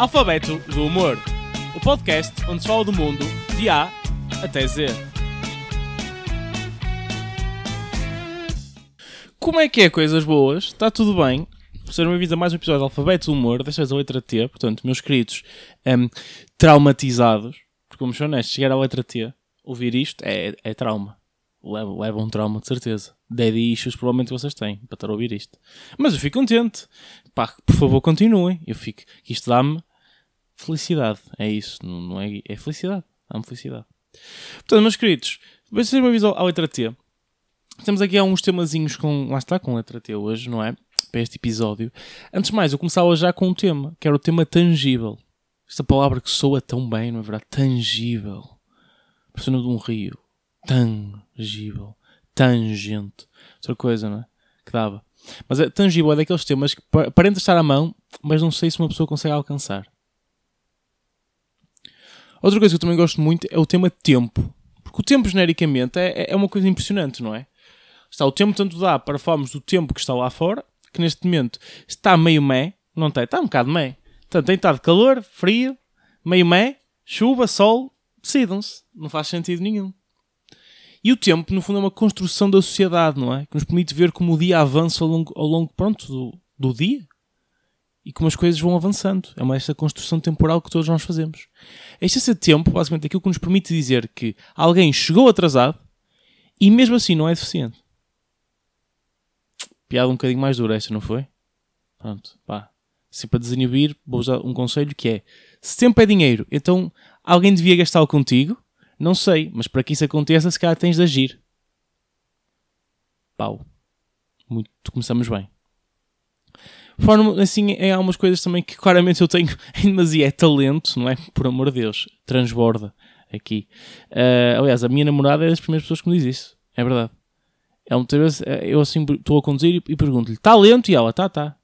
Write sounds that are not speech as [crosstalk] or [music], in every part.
Alfabeto do Humor, o podcast onde se fala do mundo de A até Z. Como é que é, coisas boas? Está tudo bem? Sejam bem-vindos a mais um episódio de Alfabeto do Humor, desta vez a letra T, portanto, meus queridos um, traumatizados, porque vamos ser honestos, chegar à letra T, ouvir isto é, é trauma. Leva, leva um trauma de certeza. Daddy issues provavelmente vocês têm para estar a ouvir isto. Mas eu fico contente. Pá, por favor, continuem. Eu fico. Isto dá-me felicidade. É isso. Não, não é, é felicidade. Dá-me felicidade. Portanto, meus queridos, vocês me avisam à letra T. Temos aqui alguns temazinhos com. Lá está, com letra T hoje, não é? Para este episódio. Antes de mais, eu começava já com um tema, que era o tema tangível. Esta palavra que soa tão bem, não é verdade? Tangível. Persona de um rio. Tangível. Tangente. Outra coisa, não é? Que dava. Mas é, tangível é daqueles temas que aparenta estar à mão, mas não sei se uma pessoa consegue alcançar. Outra coisa que eu também gosto muito é o tema tempo. Porque o tempo, genericamente, é, é uma coisa impressionante, não é? Está o tempo tanto dá para falarmos do tempo que está lá fora, que neste momento está meio mé, não está? Está um bocado mé. Portanto, tem estado calor, frio, meio mé, chuva, sol, decidam-se. Não faz sentido nenhum. E o tempo, no fundo, é uma construção da sociedade, não é? Que nos permite ver como o dia avança ao longo, ao longo pronto, do, do dia e como as coisas vão avançando. É uma esta construção temporal que todos nós fazemos. Este é ser tempo, basicamente, aquilo que nos permite dizer que alguém chegou atrasado e mesmo assim não é deficiente. Piada um bocadinho mais dura esta, não foi? Pronto, pá. Assim para desinibir, vou usar um conselho que é: se tempo é dinheiro, então alguém devia gastá-lo contigo? Não sei, mas para que isso aconteça, se calhar tens de agir. Pau. Muito, começamos bem. Forma, assim, é, há umas coisas também que claramente eu tenho [laughs] em demasia. É talento, não é? Por amor de Deus. Transborda aqui. Uh, aliás, a minha namorada é das primeiras pessoas que me diz isso. É verdade. É um vezes, eu assim estou a conduzir e, pergunto-lhe: está lento? E ela: tá, tá.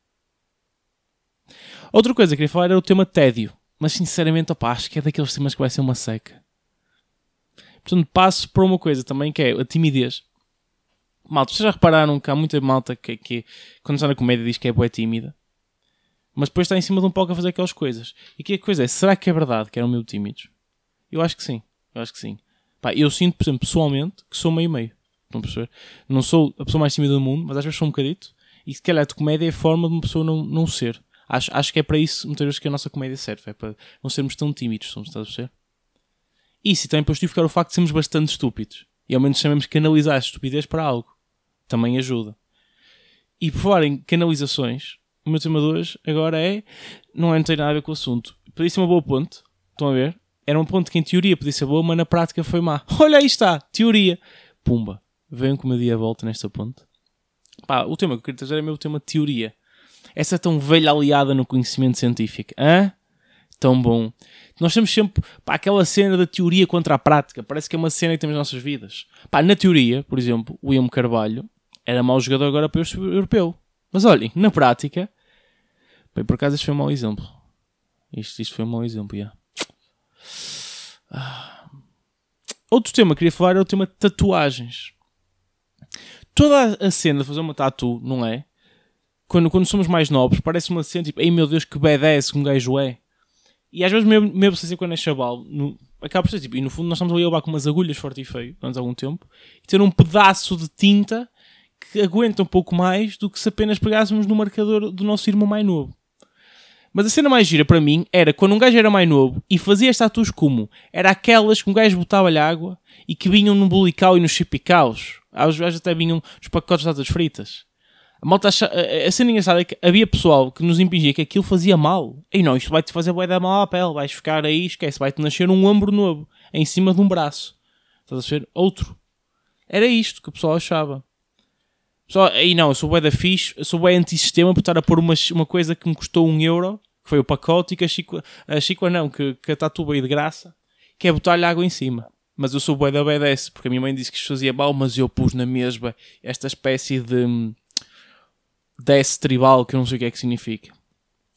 Outra coisa que queria falar era o tema tédio. Mas sinceramente, opa, acho que é daqueles temas que vai ser uma seca. Portanto, passo para uma coisa também que é a timidez. Malta, vocês já repararam que há muita malta que, que quando está na comédia diz que é boa tímida, mas depois está em cima de um palco a fazer aquelas coisas. E que a coisa é, será que é verdade que eram meio tímidos? Eu acho que sim, eu acho que sim. Pá, eu sinto, por exemplo, pessoalmente, que sou meio-meio. Estão a perceber? Não sou a pessoa mais tímida do mundo, mas às vezes sou um bocadito. E se calhar de comédia é a forma de uma pessoa não, não ser. Acho, acho que é para isso, muitas vezes, que a nossa comédia serve. É para não sermos tão tímidos, estás a perceber? Isso, e também para justificar o facto de sermos bastante estúpidos. E ao menos sabemos canalizar a estupidez para algo também ajuda. E por falar em canalizações, o meu tema de hoje agora é. Não, é, não tem nada a ver com o assunto. Podia ser uma boa ponte, estão a ver? Era uma ponte que em teoria podia ser boa, mas na prática foi má. [laughs] Olha aí está, teoria. Pumba, venham com meu dia a volta nesta ponte. Pá, o tema que eu queria trazer é o meu tema de teoria. Essa tão velha aliada no conhecimento científico. Hã? Tão bom. Nós temos sempre pá, aquela cena da teoria contra a prática. Parece que é uma cena que temos nas nossas vidas. Pá, na teoria, por exemplo, William Carvalho era mau jogador agora para o europeu. Mas olhem, na prática. Bem, por acaso este foi um mau exemplo. Isto, isto foi um mau exemplo, já. Ah. Outro tema que queria falar é o tema de tatuagens. Toda a cena de fazer uma tatu, não é? Quando, quando somos mais novos, parece uma cena tipo, ei meu Deus, que badass que um gajo é. E às vezes, mesmo, mesmo assim, quando é chaval, no, acaba por ser tipo, e no fundo nós estamos ali a levar com umas agulhas forte e feio, durante algum tempo, e ter um pedaço de tinta que aguenta um pouco mais do que se apenas pegássemos no marcador do nosso irmão mais novo. Mas a cena mais gira para mim era quando um gajo era mais novo e fazia as como? Era aquelas que um gajo botava-lhe água e que vinham no bulical e nos chipicaus. Às vezes até vinham nos pacotes de tatuas fritas. A malta. A cena engraçada é que havia pessoal que nos impingia que aquilo fazia mal. E não, isto vai-te fazer bué da mal à pele. Vais ficar aí, esquece, vai-te nascer um ombro novo em cima de um braço. Estás a ver? Outro. Era isto que o pessoal achava. Só, aí não, eu sou bué da fixe, eu sou bué antissistema por estar a pôr uma, uma coisa que me custou um euro, que foi o pacote, e que a Chico, a Chico não, que, que a tatu aí de graça, que é botar-lhe água em cima. Mas eu sou bué da BDS, porque a minha mãe disse que isto fazia mal, mas eu pus na mesma esta espécie de DS tribal, que eu não sei o que é que significa.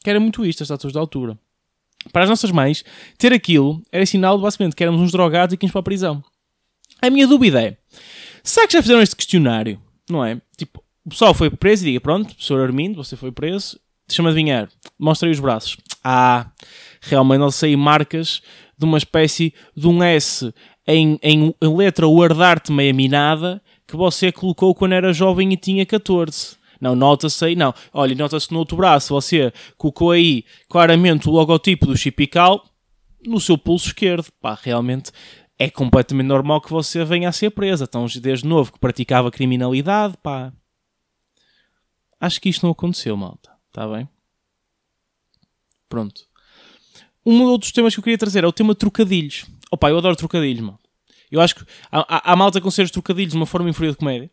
Que era muito isto, as tatuas de altura. Para as nossas mães, ter aquilo era sinal de basicamente que éramos uns drogados e que íamos para a prisão. A minha dúvida é: será que já fizeram este questionário? Não é? Tipo, o pessoal foi preso e diga: pronto, professor Armindo, você foi preso, Deixa-me adivinhar. Mostra aí os braços. Ah, realmente não sei marcas de uma espécie de um S em, em, letra word art meia minada que você colocou quando era jovem e tinha 14. Não, nota-se aí, não. Olha, nota-se no outro braço, você colocou aí claramente o logotipo do Chipical no seu pulso esquerdo. Pá, realmente é completamente normal que você venha a ser presa. Então, desde novo que praticava criminalidade, pá. Acho que isto não aconteceu, malta. Está bem? Pronto. Um dos temas que eu queria trazer é o tema trocadilhos. Opa, eu adoro trocadilhos, mano. Eu acho que há, há, há malta com seres trocadilhos de uma forma inferior de comédia.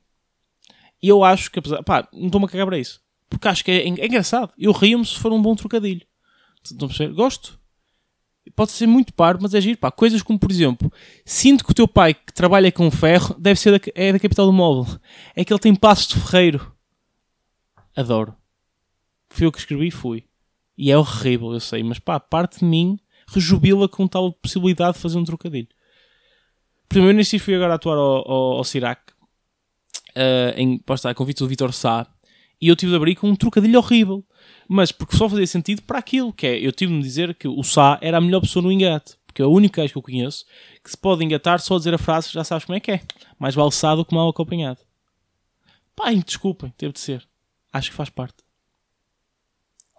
E eu acho que, apesar. pá, não estou-me a cagar para isso. Porque acho que é, é engraçado. Eu rio-me se for um bom trocadilho. Estão a perceber? Gosto. Pode ser muito paro, mas é giro. Pá, coisas como, por exemplo, sinto que o teu pai que trabalha com ferro deve ser da, é da capital do móvel. É que ele tem passos de ferreiro. Adoro. Fui eu que escrevi, fui. E é horrível, eu sei, mas pá, parte de mim rejubila com tal possibilidade de fazer um trocadilho. Primeiro, neste fui agora atuar ao, ao, ao Cirac, uh, em, posta, convite do Vitor Sá, e eu tive de abrir com um trocadilho horrível. Mas porque só fazia sentido para aquilo, que é, eu tive de dizer que o Sá era a melhor pessoa no engate. Porque é o único gajo que eu conheço que se pode engatar só a dizer a frase, já sabes como é que é. Mais vale Sá do que mal acompanhado. Pai, desculpem, teve de ser. Acho que faz parte.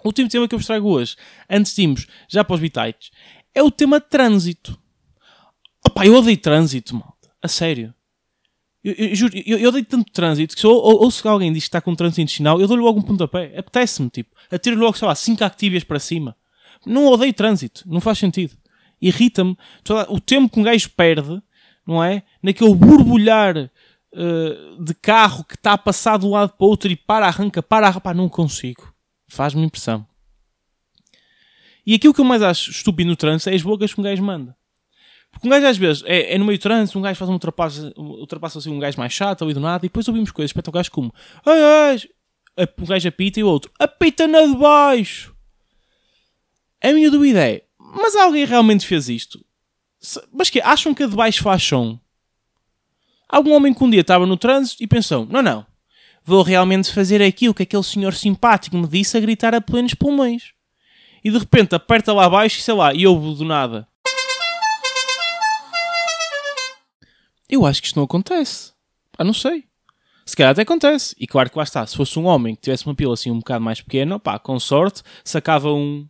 O último tema que eu vos trago hoje, antes de irmos já para os bitites, é o tema trânsito. Opa, eu odeio trânsito, malta. A sério. Eu, eu, juro, eu, eu odeio tanto trânsito que se eu ou, ou se alguém diz que está com trânsito intestinal, eu dou-lhe logo um pontapé. Apetece-me, tipo. Atiro logo, sei lá, 5 actívias para cima. Não odeio trânsito. Não faz sentido. Irrita-me. O tempo que um gajo perde, não é? Naquele borbulhar uh, de carro que está a passar de um lado para o outro e para, arranca, para. Pá, não consigo. Faz-me impressão. E aquilo que eu mais acho estúpido no trânsito é as bocas que um gajo manda. Porque um gajo às vezes é, é no meio do trânsito, um gajo faz um ultrapassa, ultrapassa assim um gajo mais chato ali do nada e depois ouvimos coisas espetaculares como ai, ai, um gajo apita e o outro apita na de baixo. A minha dúvida é, mas alguém realmente fez isto? Mas que acham que a de baixo faz som? Algum homem que um dia estava no trânsito e pensou, não, não, vou realmente fazer aquilo que aquele senhor simpático me disse a gritar a plenos pulmões. E de repente aperta lá abaixo e sei lá, e ouve do nada. Eu acho que isto não acontece. Ah, não sei. Se calhar até acontece. E claro que lá está. Se fosse um homem que tivesse uma pila assim um bocado mais pequena, pá, com sorte, sacava um.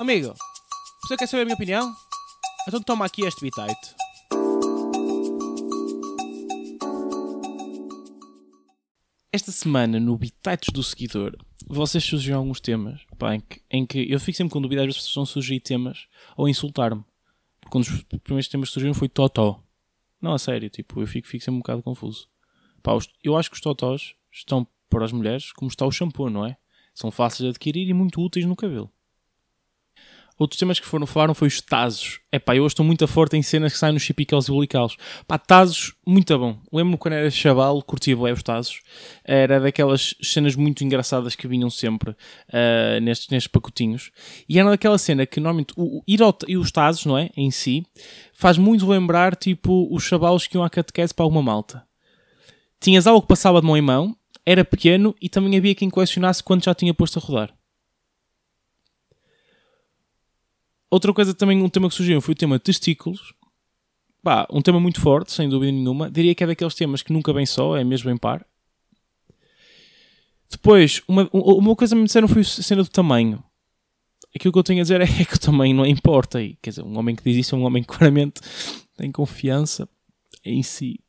Amigo, você quer saber a minha opinião? Então toma aqui este bitite. Esta semana, no Bitites do Seguidor, vocês surgiram alguns temas pá, em, que, em, que, eu fico sempre com dúvida, às vezes vão surgir temas ou insultar-me. Porque um dos primeiros temas que surgiram foi Totó. Não, a sério, tipo, eu fico, fico sempre um bocado confuso. Pá, os, eu acho que os Totós estão para as mulheres como está o shampoo, não é? São fáceis de adquirir e muito úteis no cabelo. Outros temas que foram falaram foi os Tazos. É pá, eu hoje estou muito forte em cenas que saem nos chipicaus e bulicaus. Pá, Tazos, muito bom. Lembro-me quando era chaval, curtia bem os Tazos. Era daquelas cenas muito engraçadas que vinham sempre uh, nestes, nestes pacotinhos. E era daquela cena que normalmente o, o, ir ao, e os Tazos, não é? Em si, faz muito lembrar tipo os chavalos que iam à catequese para alguma malta. Tinhas algo que passava de mão em mão, era pequeno e também havia quem colecionasse quando já tinha posto a rodar. Outra coisa também, um tema que surgiu foi o tema testículos. Pá, um tema muito forte, sem dúvida nenhuma. Diria que é daqueles temas que nunca vem só, é mesmo em par. Depois, uma, uma coisa que me disseram foi a cena do tamanho. Aquilo que eu tenho a dizer [laughs] é que o tamanho não importa. E, quer dizer, um homem que diz isso é um homem que claramente [laughs] tem confiança em si.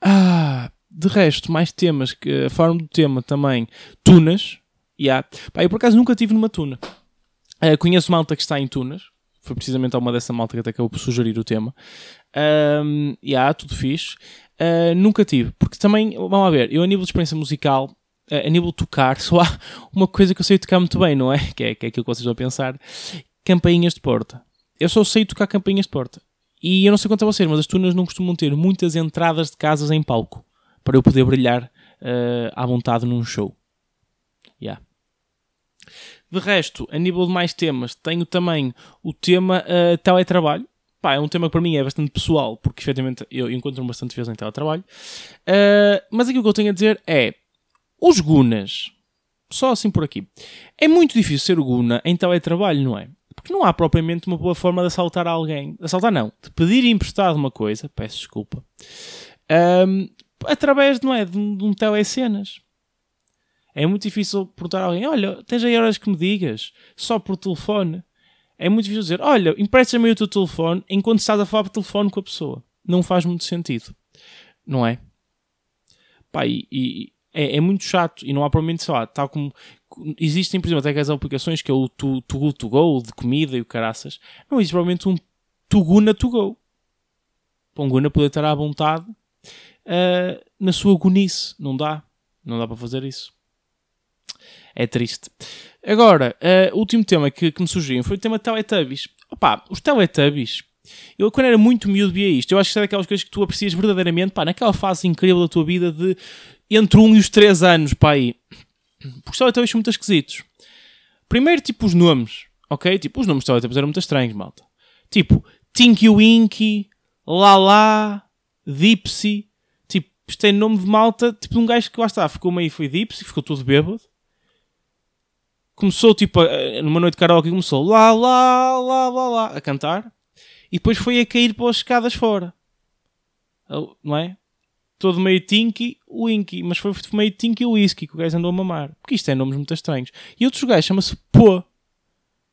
Ah, de resto, mais temas que a forma do tema também. Tunas. Yeah. Pá, eu por acaso nunca tive numa tuna. Uh, conheço malta que está em tunas. Foi precisamente uma dessa malta que até acabou por sugerir o tema. Um, yeah, tudo fixe. Uh, nunca tive. Porque também, vamos ver, eu a nível de experiência musical, uh, a nível de tocar, [laughs] só há uma coisa que eu sei tocar muito bem, não é? [laughs] Que é, que é aquilo que vocês vão pensar. Campainhas de porta. Eu só sei tocar campainhas de porta. E eu não sei quanto a vocês, mas as tunas não costumam ter muitas entradas de casas em palco para eu poder brilhar uh, à vontade num show. De resto, a nível de mais temas, tenho também o tema uh, teletrabalho. Pá, é um tema que para mim é bastante pessoal, porque efetivamente eu encontro-me bastante vezes em teletrabalho. Uh, mas aquilo que eu tenho a dizer é: os Gunas, só assim por aqui, é muito difícil ser Guna em teletrabalho, não é? Porque não há propriamente uma boa forma de assaltar alguém. Assaltar não, de pedir emprestado uma coisa, peço desculpa, um, através, não é, de de um telecenas. É muito difícil perguntar a alguém: Olha, tens aí horas que me digas, só por telefone. É muito difícil dizer: Olha, empresta-me o teu telefone enquanto estás a falar por telefone com a pessoa. Não faz muito sentido, não é? Pá, e, e é, é, muito chato e não há provavelmente, sei lá, tal como existem, por exemplo, até aquelas aplicações que é o Too, too Good To Go, de comida e o caraças, não existe provavelmente um Tuguna To Go. Para um Guna poder estar à vontade uh, na sua gunice. Não dá. Não dá para fazer isso. É triste. Agora, uh, o último tema que, que me surgiu foi o tema Teletubbies. Opa, os Teletubbies. Eu, quando era muito miúdo, via isto. Eu acho que é daquelas coisas que tu aprecias verdadeiramente, pá, naquela fase incrível da tua vida de entre um e os três anos, pá, aí. Porque os Teletubbies são muito esquisitos. Primeiro, tipo, os nomes, ok? Tipo, os nomes de Teletubbies eram muito estranhos, malta. Tipo, Tinky Winky, Lala, Dipsy. Tipo, isto tem nome de malta, tipo, um gajo que lá está, ficou meio, foi Dipsy, ficou todo bêbado começou tipo numa noite de karaoke começou lá lá lá lá lá a cantar e depois foi a cair pelas escadas fora. Não é? todo meio tinky winky mas foi meio tinky whisky que o gajo andou a mamar. Porque isto é nomes muito estranhos. E outros gajos chama-se pô.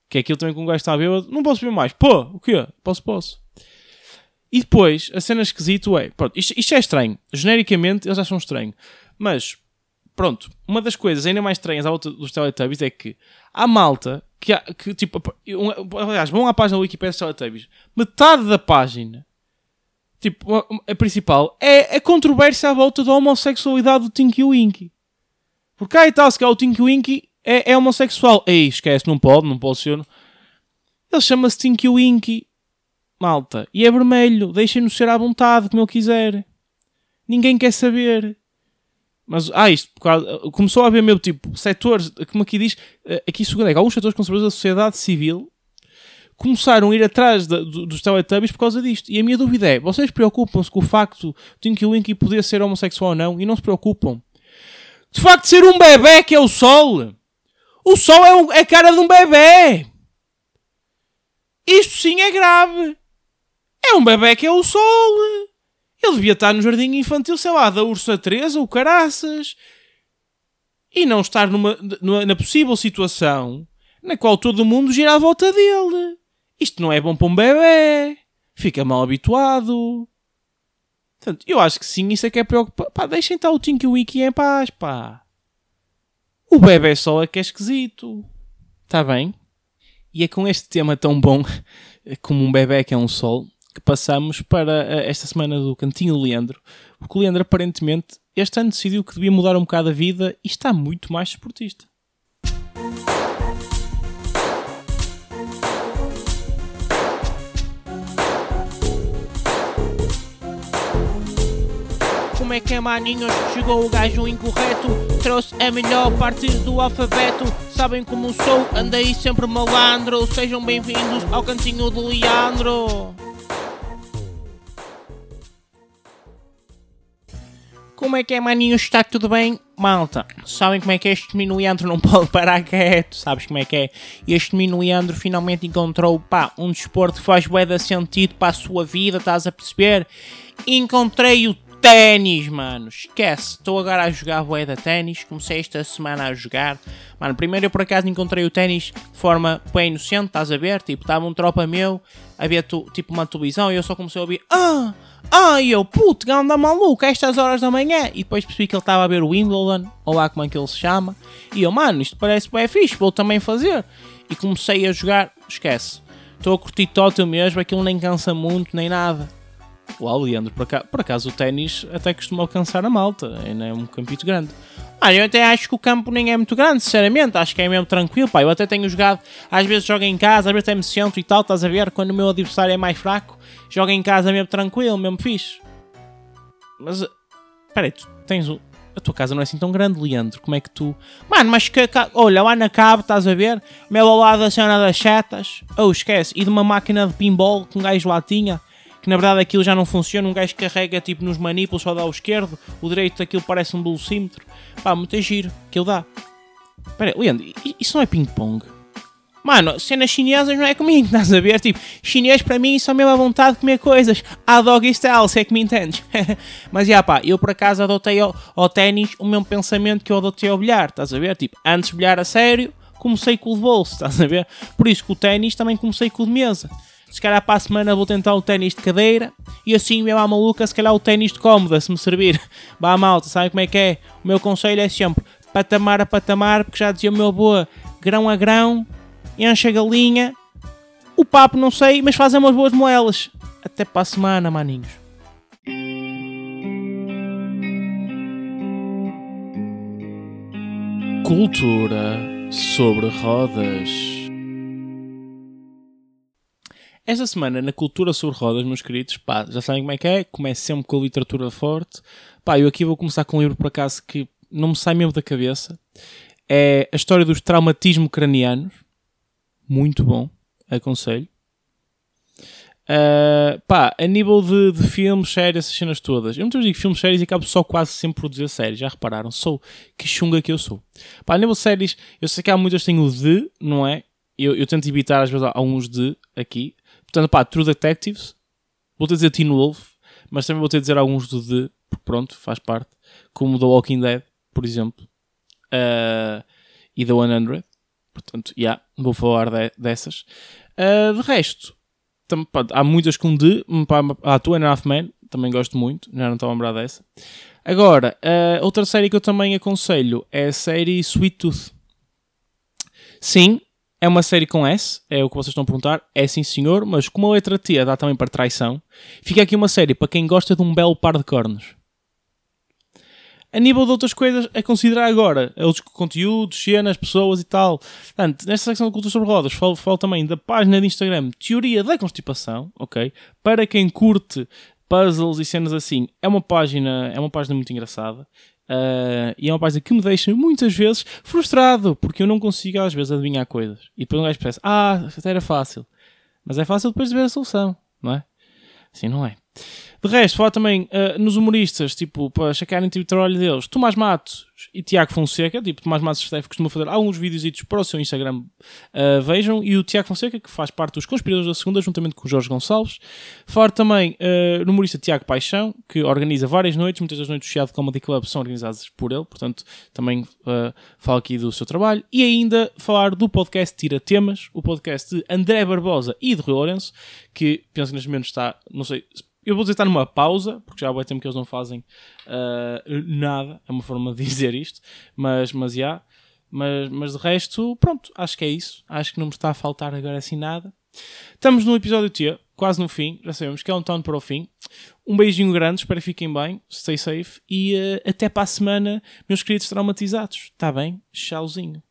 Que é aquilo também que um gajo está a ver não posso ver mais. Pô o quê? posso posso. E depois a cena esquisita é pronto, isto, isto é estranho. Genericamente eles acham estranho. Mas pronto, uma das coisas ainda mais estranhas à volta dos Teletubbies é que há malta que, há, que tipo, um, aliás, vão à página da Wikipedia dos Teletubbies, metade da página, tipo, a, a, principal, é a controvérsia à volta da homossexualidade do Tinky Winky. Porque aí tal, se é o Tinky Winky é, é homossexual. Ei, esquece, não pode, não pode ser. Ele chama-se Tinky Winky, malta, e é vermelho, deixem-no ser à vontade, como ele quiser. Ninguém quer saber. Mas, ah, isto, começou a haver mesmo tipo setores, como aqui diz, eh, aqui segundo é que alguns setores conservadores da sociedade civil começaram a ir atrás de, de, dos Teletubbies por causa disto. E a minha dúvida é: vocês preocupam-se com o facto de Tinky Winky poder ser homossexual ou não? E não se preocupam. De facto, ser um bebê que é o Sol. O Sol é, um, é a cara de um bebê. Isto sim é grave. É um bebê que é o Sol. Ele devia estar no jardim infantil, sei lá, da Ursa Teresa ou Caraças. E não estar numa, numa, na possível situação na qual todo mundo gira à volta dele. Isto não é bom para um bebê. Fica mal habituado. Portanto, eu acho que sim, isso é que é preocupante. Pá, deixem estar o Tinky Winky em paz, pá. O bebê só é que é esquisito. Está bem? E é com este tema tão bom [laughs] como um bebê que é um sol que passamos para eh, esta semana do Cantinho do Leandro, porque o Leandro aparentemente este ano decidiu que devia mudar um bocado a vida e está muito mais esportista. Como é que é maninhos? Chegou o gajo incorreto Trouxe a melhor parte do alfabeto Sabem como sou, andei sempre malandro Sejam bem-vindos ao cantinho do Leandro Como é que é, maninhos? Está tudo bem? Malta, sabem como é que é este menino Leandro não pode parar quieto? Sabes como é que é? Este menino Leandro finalmente encontrou, pá, um desporto que faz bué de sentido para a sua vida, estás a perceber? Encontrei o ténis, mano. Esquece. Estou agora a jogar de ténis. Comecei esta semana a jogar. Mano, primeiro eu por acaso encontrei o ténis de forma bem inocente, estás a ver? Tipo, estava um tropa meu a ver tipo uma televisão e eu só comecei a ouvir Ah! Ah, e eu, puto, ganda maluco, estas horas da manhã. E depois percebi que ele estava a ver o Wimbledon, ou lá como é que ele se chama. E eu, mano, isto parece bem fixe, vou também fazer. E comecei a jogar, esquece. Estou a curtir total mesmo, aquilo nem cansa muito, nem nada. Uau, Leandro, por acaso, por acaso o ténis até costuma alcançar a malta, ainda é um campito grande. Ah, eu até acho que o campo nem é muito grande, sinceramente, acho que é mesmo tranquilo, pá. Eu até tenho jogado, às vezes jogo em casa, às vezes até me centro e tal, estás a ver? Quando o meu adversário é mais fraco, jogo em casa mesmo tranquilo, mesmo fixe. Mas, peraí, tu tens o, a tua casa não é assim tão grande, Leandro. Como é que tu. Mano, mas que. Olha, lá na cabo, estás a ver? Meu ao lado da cena das setas. Oh, esquece. E de uma máquina de pinball que um gajo lá tinha. Que na verdade aquilo já não funciona. Um gajo carrega tipo nos manipulos, só dá ao esquerdo. O direito daquilo parece um velocímetro. Pá, muito giro. Aquilo dá. Espera Leandro, isso não é ping-pong? Mano, cenas chinesas não é comigo, [laughs] estás a ver? Tipo, chinês para mim só mesmo a vontade de comer coisas. A doggy style, se é que me entendes. [laughs] Mas já pá, eu por acaso adotei ao, ao ténis o mesmo pensamento que eu adotei ao bilhar, estás a ver? Tipo, antes de bilhar a sério, comecei com o de bolso, estás a ver? Por isso que o ténis também comecei com o de mesa. Se calhar para a semana vou tentar o ténis de cadeira e assim, mesmo à maluca, se calhar o ténis de cómoda, se me servir. [laughs] Vá malta, sabe como é que é? O meu conselho é sempre patamar a patamar, porque já dizia o meu boa, grão a grão, enche a galinha. O papo não sei, mas fazem umas boas moelas. Até para a semana, maninhos. Cultura sobre rodas. Esta semana, na Cultura sobre Rodas, meus queridos, pá, já sabem como é que é, começo sempre com a literatura forte. Pá, eu aqui vou começar com um livro, por acaso, que não me sai mesmo da cabeça. É a história dos traumatismo cranianos muito bom, aconselho. Uh, pá, a nível de, de filmes, séries, essas cenas todas. Eu muitas vezes digo filmes, séries e acabo só quase sempre produzir séries. Já repararam? Sou que chunga que eu sou. Pá, a nível de séries, eu sei que há muitas que têm o de, não é? Eu, eu tento evitar às vezes alguns de aqui. Portanto, pá, True Detectives. Vou ter dizer Teen Wolf, mas também vou ter dizer alguns do de, porque pronto, faz parte. Como The Walking Dead, por exemplo. Uh, e The 100. Portanto, já, yeah, vou falar de, dessas. Uh, de resto, tam, pá, há muitas com de. Há Two and a Half Men, também gosto muito, já não estava a lembrar dessa. Agora, uh, outra série que eu também aconselho é a série Sweet Tooth. Sim, é uma série com S, é o que vocês estão a perguntar. É sim, senhor, mas como a letra T dá também para traição, fica aqui uma série para quem gosta de um belo par de cornos. A nível de outras coisas, é considerar agora outros conteúdos, cenas, pessoas e tal. Portanto, nesta secção de cultura sobre rodas, falo, falo também da página de Instagram Teoria da Constipação, ok? Para quem curte puzzles e cenas assim, é uma página, é uma página muito engraçada. Uh, e é uma página que me deixa muitas vezes frustrado, porque eu não consigo às vezes adivinhar coisas. E depois um gajo pensa, ah, até era fácil. Mas é fácil depois de ver a solução, não é? Assim não é. De resto, falar também uh, nos humoristas, tipo, para checarem o trabalho deles, Tomás Matos e Tiago Fonseca, tipo, Tomás Matos Steph costuma fazer alguns vídeos para o seu Instagram, uh, vejam, e o Tiago Fonseca, que faz parte dos Conspiradores da Segunda, juntamente com o Jorge Gonçalves. Falar também uh, no humorista Tiago Paixão, que organiza várias noites, muitas das noites do Chiado Comedy Club são organizadas por ele, portanto, também uh, falo aqui do seu trabalho. E ainda falar do podcast Tira Temas, o podcast de André Barbosa e de Rui Lourenço, que penso que neste momento está, não sei eu vou dizer está numa pausa, porque já há tempo que eles não fazem uh, nada, é uma forma de dizer isto, mas, mas. Yeah. Mas, mas de resto, pronto, acho que é isso. Acho que não me está a faltar agora assim nada. Estamos no episódio T, quase no fim, já sabemos que é um town para o fim. Um beijinho grande, espero que fiquem bem, stay safe e uh, até para a semana, meus queridos traumatizados. Está bem? Tchauzinho.